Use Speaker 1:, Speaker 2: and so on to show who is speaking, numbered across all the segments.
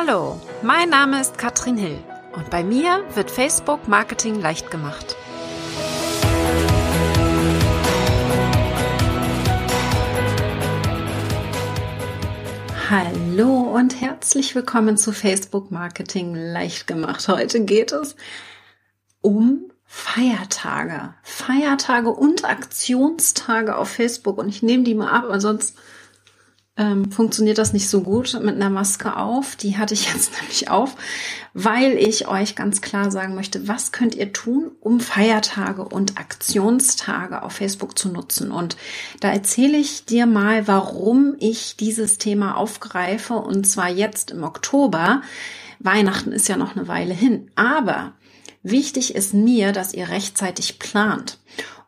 Speaker 1: Hallo, mein Name ist Katrin Hill und bei mir wird Facebook Marketing leicht gemacht. Hallo und herzlich willkommen zu Facebook Marketing leicht gemacht. Heute geht es um Feiertage. Feiertage und Aktionstage auf Facebook und ich nehme die mal ab, weil sonst ähm, funktioniert das nicht so gut mit einer Maske auf. Die hatte ich jetzt nämlich auf, weil ich euch ganz klar sagen möchte, was könnt ihr tun, um Feiertage und Aktionstage auf Facebook zu nutzen. Und da erzähle ich dir mal, warum ich dieses Thema aufgreife und zwar jetzt im Oktober. Weihnachten ist ja noch eine Weile hin, aber wichtig ist mir, dass ihr rechtzeitig plant.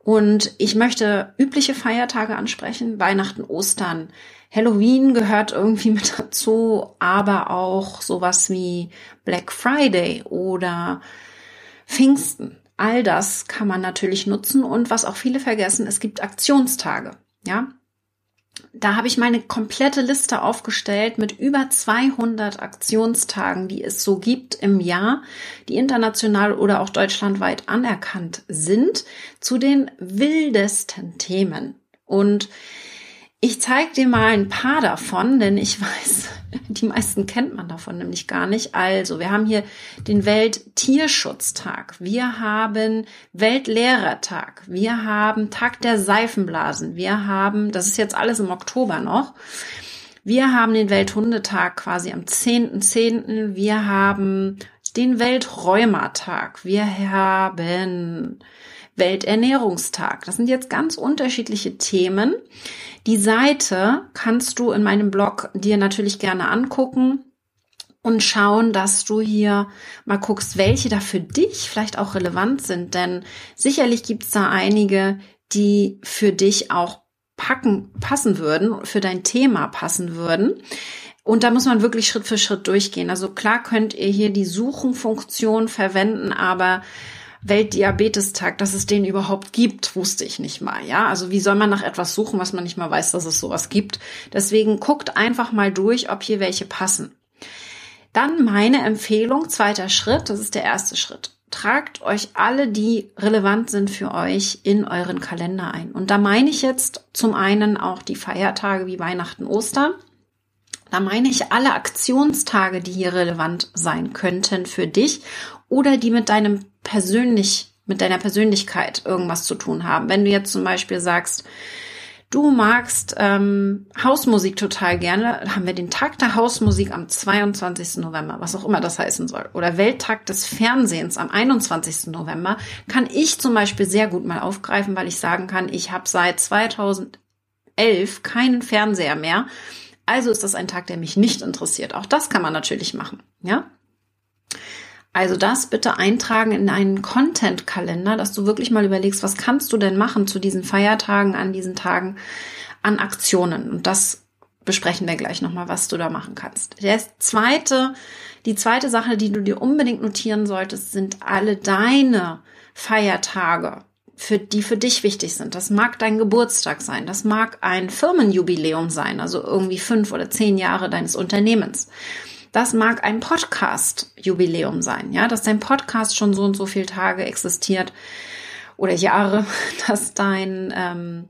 Speaker 1: Und ich möchte übliche Feiertage ansprechen, Weihnachten, Ostern, Halloween gehört irgendwie mit dazu, aber auch sowas wie Black Friday oder Pfingsten. All das kann man natürlich nutzen und was auch viele vergessen, es gibt Aktionstage. Ja, da habe ich meine komplette Liste aufgestellt mit über 200 Aktionstagen, die es so gibt im Jahr, die international oder auch deutschlandweit anerkannt sind, zu den wildesten Themen. Und ich zeige dir mal ein paar davon, denn ich weiß, die meisten kennt man davon nämlich gar nicht. Also, wir haben hier den Welttierschutztag, wir haben Weltlehrertag, wir haben Tag der Seifenblasen, wir haben, das ist jetzt alles im Oktober noch, wir haben den Welthundetag quasi am 10.10., .10. wir haben den Welträumertag, wir haben Welternährungstag. Das sind jetzt ganz unterschiedliche Themen. Die Seite kannst du in meinem Blog dir natürlich gerne angucken und schauen, dass du hier mal guckst, welche da für dich vielleicht auch relevant sind. Denn sicherlich gibt es da einige, die für dich auch packen, passen würden, für dein Thema passen würden. Und da muss man wirklich Schritt für Schritt durchgehen. Also klar könnt ihr hier die Suchenfunktion verwenden, aber Weltdiabetestag, dass es den überhaupt gibt, wusste ich nicht mal. Ja, also wie soll man nach etwas suchen, was man nicht mal weiß, dass es sowas gibt? Deswegen guckt einfach mal durch, ob hier welche passen. Dann meine Empfehlung, zweiter Schritt, das ist der erste Schritt. Tragt euch alle, die relevant sind für euch, in euren Kalender ein. Und da meine ich jetzt zum einen auch die Feiertage wie Weihnachten, Ostern. Da meine ich alle Aktionstage, die hier relevant sein könnten für dich oder die mit deinem persönlich, mit deiner Persönlichkeit irgendwas zu tun haben. Wenn du jetzt zum Beispiel sagst, du magst ähm, Hausmusik total gerne, haben wir den Tag der Hausmusik am 22. November, was auch immer das heißen soll, oder Welttag des Fernsehens am 21. November, kann ich zum Beispiel sehr gut mal aufgreifen, weil ich sagen kann, ich habe seit 2011 keinen Fernseher mehr. Also ist das ein Tag, der mich nicht interessiert. Auch das kann man natürlich machen, ja? Also das bitte eintragen in einen Content-Kalender, dass du wirklich mal überlegst, was kannst du denn machen zu diesen Feiertagen, an diesen Tagen, an Aktionen. Und das besprechen wir gleich nochmal, was du da machen kannst. Der zweite, die zweite Sache, die du dir unbedingt notieren solltest, sind alle deine Feiertage, für, die für dich wichtig sind. Das mag dein Geburtstag sein, das mag ein Firmenjubiläum sein, also irgendwie fünf oder zehn Jahre deines Unternehmens. Das mag ein Podcast-Jubiläum sein, ja, dass dein Podcast schon so und so viele Tage existiert oder Jahre, dass dein ähm,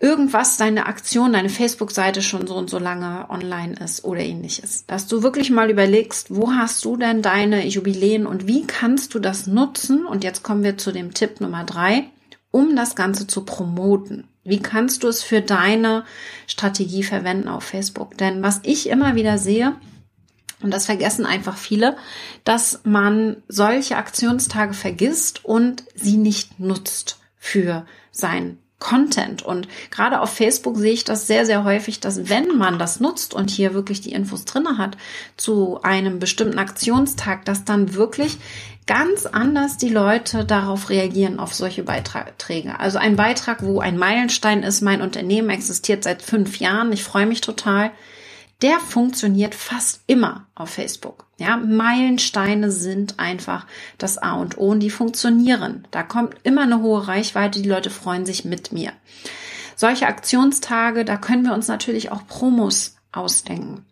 Speaker 1: irgendwas, deine Aktion, deine Facebook-Seite schon so und so lange online ist oder ähnliches. Dass du wirklich mal überlegst, wo hast du denn deine Jubiläen und wie kannst du das nutzen? Und jetzt kommen wir zu dem Tipp Nummer drei, um das Ganze zu promoten. Wie kannst du es für deine Strategie verwenden auf Facebook? Denn was ich immer wieder sehe, und das vergessen einfach viele, dass man solche Aktionstage vergisst und sie nicht nutzt für sein Content. Und gerade auf Facebook sehe ich das sehr, sehr häufig, dass wenn man das nutzt und hier wirklich die Infos drinne hat zu einem bestimmten Aktionstag, dass dann wirklich ganz anders die Leute darauf reagieren, auf solche Beiträge. Also ein Beitrag, wo ein Meilenstein ist, mein Unternehmen existiert seit fünf Jahren, ich freue mich total, der funktioniert fast immer auf Facebook. Ja, Meilensteine sind einfach das A und O und die funktionieren. Da kommt immer eine hohe Reichweite, die Leute freuen sich mit mir. Solche Aktionstage, da können wir uns natürlich auch Promos ausdenken.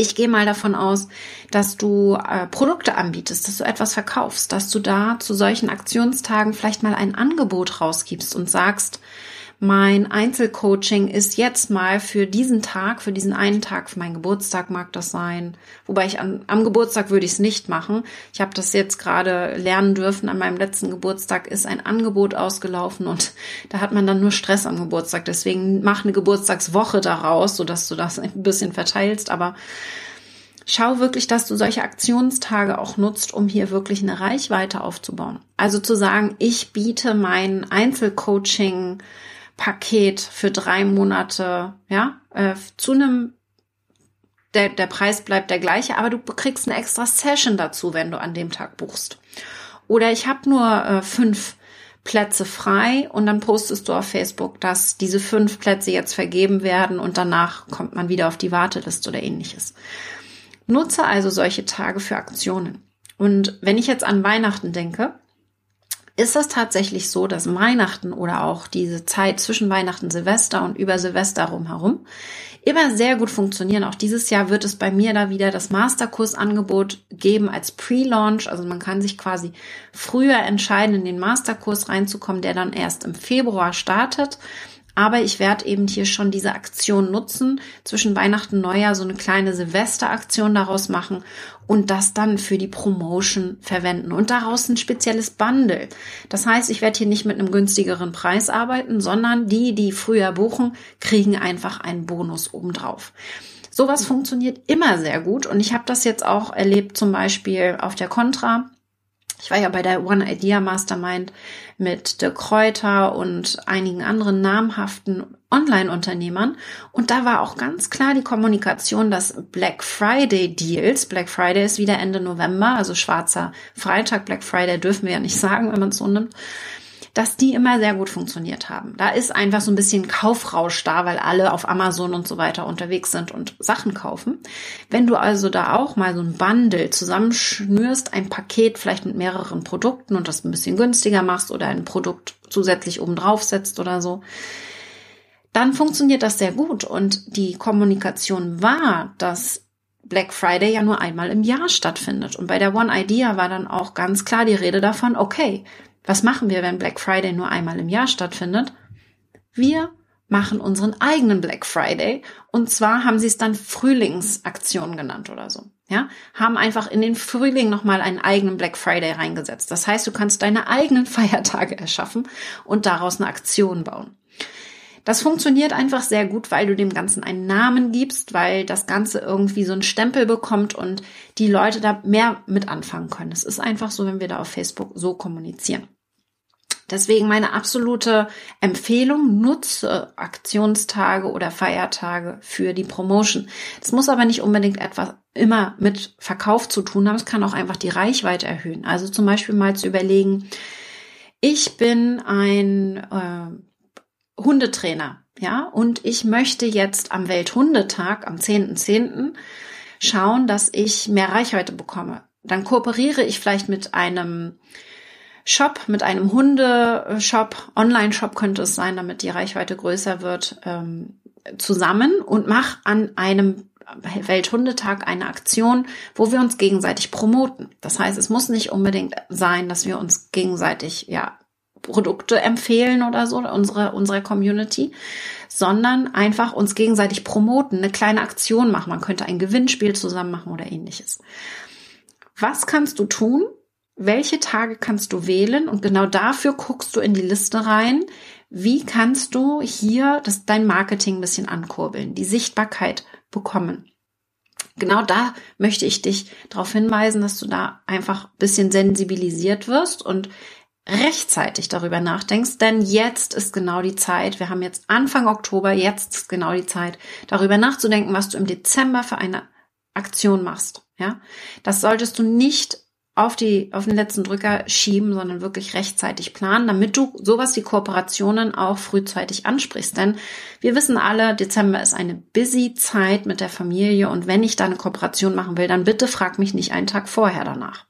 Speaker 1: Ich gehe mal davon aus, dass du äh, Produkte anbietest, dass du etwas verkaufst, dass du da zu solchen Aktionstagen vielleicht mal ein Angebot rausgibst und sagst, mein Einzelcoaching ist jetzt mal für diesen Tag, für diesen einen Tag, für meinen Geburtstag mag das sein. Wobei ich an, am Geburtstag würde ich es nicht machen. Ich habe das jetzt gerade lernen dürfen. An meinem letzten Geburtstag ist ein Angebot ausgelaufen und da hat man dann nur Stress am Geburtstag. Deswegen mach eine Geburtstagswoche daraus, sodass du das ein bisschen verteilst. Aber schau wirklich, dass du solche Aktionstage auch nutzt, um hier wirklich eine Reichweite aufzubauen. Also zu sagen, ich biete mein Einzelcoaching Paket für drei Monate, ja, äh, zu einem, der, der Preis bleibt der gleiche, aber du kriegst eine extra Session dazu, wenn du an dem Tag buchst. Oder ich habe nur äh, fünf Plätze frei und dann postest du auf Facebook, dass diese fünf Plätze jetzt vergeben werden und danach kommt man wieder auf die Warteliste oder ähnliches. Nutze also solche Tage für Aktionen. Und wenn ich jetzt an Weihnachten denke, ist das tatsächlich so, dass Weihnachten oder auch diese Zeit zwischen Weihnachten, Silvester und über Silvester rumherum immer sehr gut funktionieren. Auch dieses Jahr wird es bei mir da wieder das Masterkursangebot geben als Pre-Launch. Also man kann sich quasi früher entscheiden, in den Masterkurs reinzukommen, der dann erst im Februar startet. Aber ich werde eben hier schon diese Aktion nutzen, zwischen Weihnachten und Neujahr so eine kleine Silvesteraktion daraus machen und das dann für die Promotion verwenden und daraus ein spezielles Bundle. Das heißt, ich werde hier nicht mit einem günstigeren Preis arbeiten, sondern die, die früher buchen, kriegen einfach einen Bonus obendrauf. Sowas funktioniert immer sehr gut und ich habe das jetzt auch erlebt, zum Beispiel auf der Contra ich war ja bei der One Idea Mastermind mit der Kräuter und einigen anderen namhaften Online-Unternehmern. Und da war auch ganz klar die Kommunikation, dass Black Friday Deals, Black Friday ist wieder Ende November, also schwarzer Freitag, Black Friday dürfen wir ja nicht sagen, wenn man es so nimmt, dass die immer sehr gut funktioniert haben. Da ist einfach so ein bisschen Kaufrausch da, weil alle auf Amazon und so weiter unterwegs sind und Sachen kaufen. Wenn du also da auch mal so ein Bundle zusammenschnürst, ein Paket vielleicht mit mehreren Produkten und das ein bisschen günstiger machst oder ein Produkt zusätzlich oben drauf setzt oder so, dann funktioniert das sehr gut. Und die Kommunikation war, dass Black Friday ja nur einmal im Jahr stattfindet. Und bei der One Idea war dann auch ganz klar die Rede davon, okay, was machen wir, wenn Black Friday nur einmal im Jahr stattfindet? Wir machen unseren eigenen Black Friday und zwar haben sie es dann Frühlingsaktion genannt oder so. Ja, haben einfach in den Frühling nochmal einen eigenen Black Friday reingesetzt. Das heißt, du kannst deine eigenen Feiertage erschaffen und daraus eine Aktion bauen. Das funktioniert einfach sehr gut, weil du dem Ganzen einen Namen gibst, weil das Ganze irgendwie so einen Stempel bekommt und die Leute da mehr mit anfangen können. Es ist einfach so, wenn wir da auf Facebook so kommunizieren. Deswegen meine absolute Empfehlung, nutze Aktionstage oder Feiertage für die Promotion. Es muss aber nicht unbedingt etwas immer mit Verkauf zu tun haben. Es kann auch einfach die Reichweite erhöhen. Also zum Beispiel mal zu überlegen, ich bin ein äh, Hundetrainer, ja, und ich möchte jetzt am Welthundetag, am 10.10., .10., schauen, dass ich mehr Reichweite bekomme. Dann kooperiere ich vielleicht mit einem Shop, mit einem Hundeshop, Online-Shop könnte es sein, damit die Reichweite größer wird, ähm, zusammen und mach an einem Welthundetag eine Aktion, wo wir uns gegenseitig promoten. Das heißt, es muss nicht unbedingt sein, dass wir uns gegenseitig ja Produkte empfehlen oder so, unsere, unsere Community, sondern einfach uns gegenseitig promoten, eine kleine Aktion machen. Man könnte ein Gewinnspiel zusammen machen oder ähnliches. Was kannst du tun? Welche Tage kannst du wählen? Und genau dafür guckst du in die Liste rein. Wie kannst du hier das, dein Marketing ein bisschen ankurbeln, die Sichtbarkeit bekommen? Genau da möchte ich dich darauf hinweisen, dass du da einfach ein bisschen sensibilisiert wirst und rechtzeitig darüber nachdenkst, denn jetzt ist genau die Zeit, wir haben jetzt Anfang Oktober, jetzt ist genau die Zeit, darüber nachzudenken, was du im Dezember für eine Aktion machst. Ja, das solltest du nicht auf die, auf den letzten Drücker schieben, sondern wirklich rechtzeitig planen, damit du sowas wie Kooperationen auch frühzeitig ansprichst. Denn wir wissen alle, Dezember ist eine busy Zeit mit der Familie und wenn ich da eine Kooperation machen will, dann bitte frag mich nicht einen Tag vorher danach.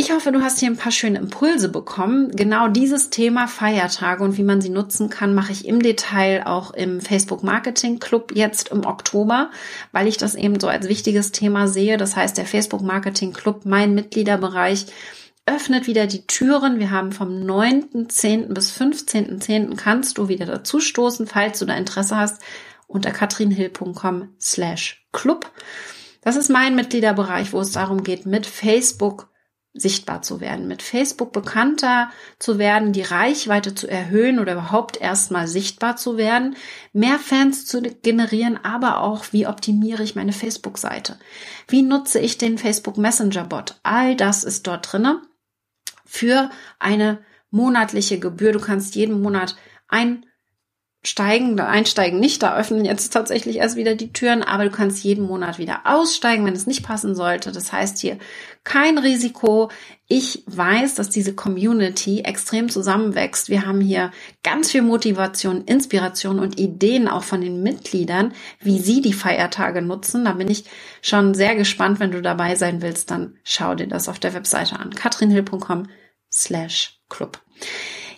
Speaker 1: Ich hoffe, du hast hier ein paar schöne Impulse bekommen. Genau dieses Thema Feiertage und wie man sie nutzen kann, mache ich im Detail auch im Facebook Marketing Club jetzt im Oktober, weil ich das eben so als wichtiges Thema sehe. Das heißt, der Facebook Marketing Club, mein Mitgliederbereich, öffnet wieder die Türen. Wir haben vom 9.10. bis 15.10. kannst du wieder dazu stoßen, falls du da Interesse hast, unter katrinhill.com slash club. Das ist mein Mitgliederbereich, wo es darum geht, mit Facebook sichtbar zu werden, mit Facebook bekannter zu werden, die Reichweite zu erhöhen oder überhaupt erstmal sichtbar zu werden, mehr Fans zu generieren, aber auch, wie optimiere ich meine Facebook-Seite? Wie nutze ich den Facebook Messenger Bot? All das ist dort drinne für eine monatliche Gebühr. Du kannst jeden Monat ein steigen, einsteigen nicht, da öffnen jetzt tatsächlich erst wieder die Türen, aber du kannst jeden Monat wieder aussteigen, wenn es nicht passen sollte. Das heißt hier kein Risiko. Ich weiß, dass diese Community extrem zusammenwächst. Wir haben hier ganz viel Motivation, Inspiration und Ideen auch von den Mitgliedern, wie sie die Feiertage nutzen. Da bin ich schon sehr gespannt. Wenn du dabei sein willst, dann schau dir das auf der Webseite an. katrinhill.com slash club.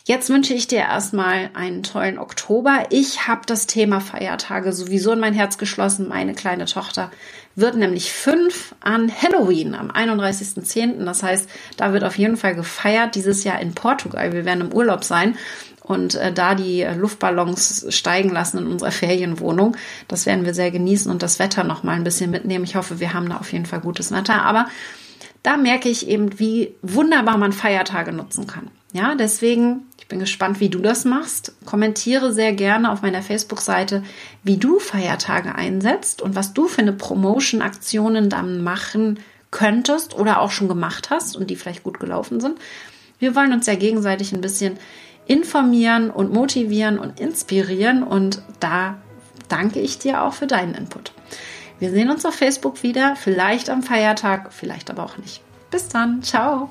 Speaker 1: Jetzt wünsche ich dir erstmal einen tollen Oktober. Ich habe das Thema Feiertage sowieso in mein Herz geschlossen. Meine kleine Tochter wird nämlich fünf an Halloween am 31.10. Das heißt, da wird auf jeden Fall gefeiert dieses Jahr in Portugal. Wir werden im Urlaub sein und äh, da die Luftballons steigen lassen in unserer Ferienwohnung. Das werden wir sehr genießen und das Wetter noch mal ein bisschen mitnehmen. Ich hoffe, wir haben da auf jeden Fall gutes Wetter. Aber da merke ich eben, wie wunderbar man Feiertage nutzen kann. Ja, deswegen, bin gespannt, wie du das machst. Kommentiere sehr gerne auf meiner Facebook-Seite, wie du Feiertage einsetzt und was du für eine Promotion-Aktionen dann machen könntest oder auch schon gemacht hast und die vielleicht gut gelaufen sind. Wir wollen uns ja gegenseitig ein bisschen informieren und motivieren und inspirieren und da danke ich dir auch für deinen Input. Wir sehen uns auf Facebook wieder, vielleicht am Feiertag, vielleicht aber auch nicht. Bis dann, ciao.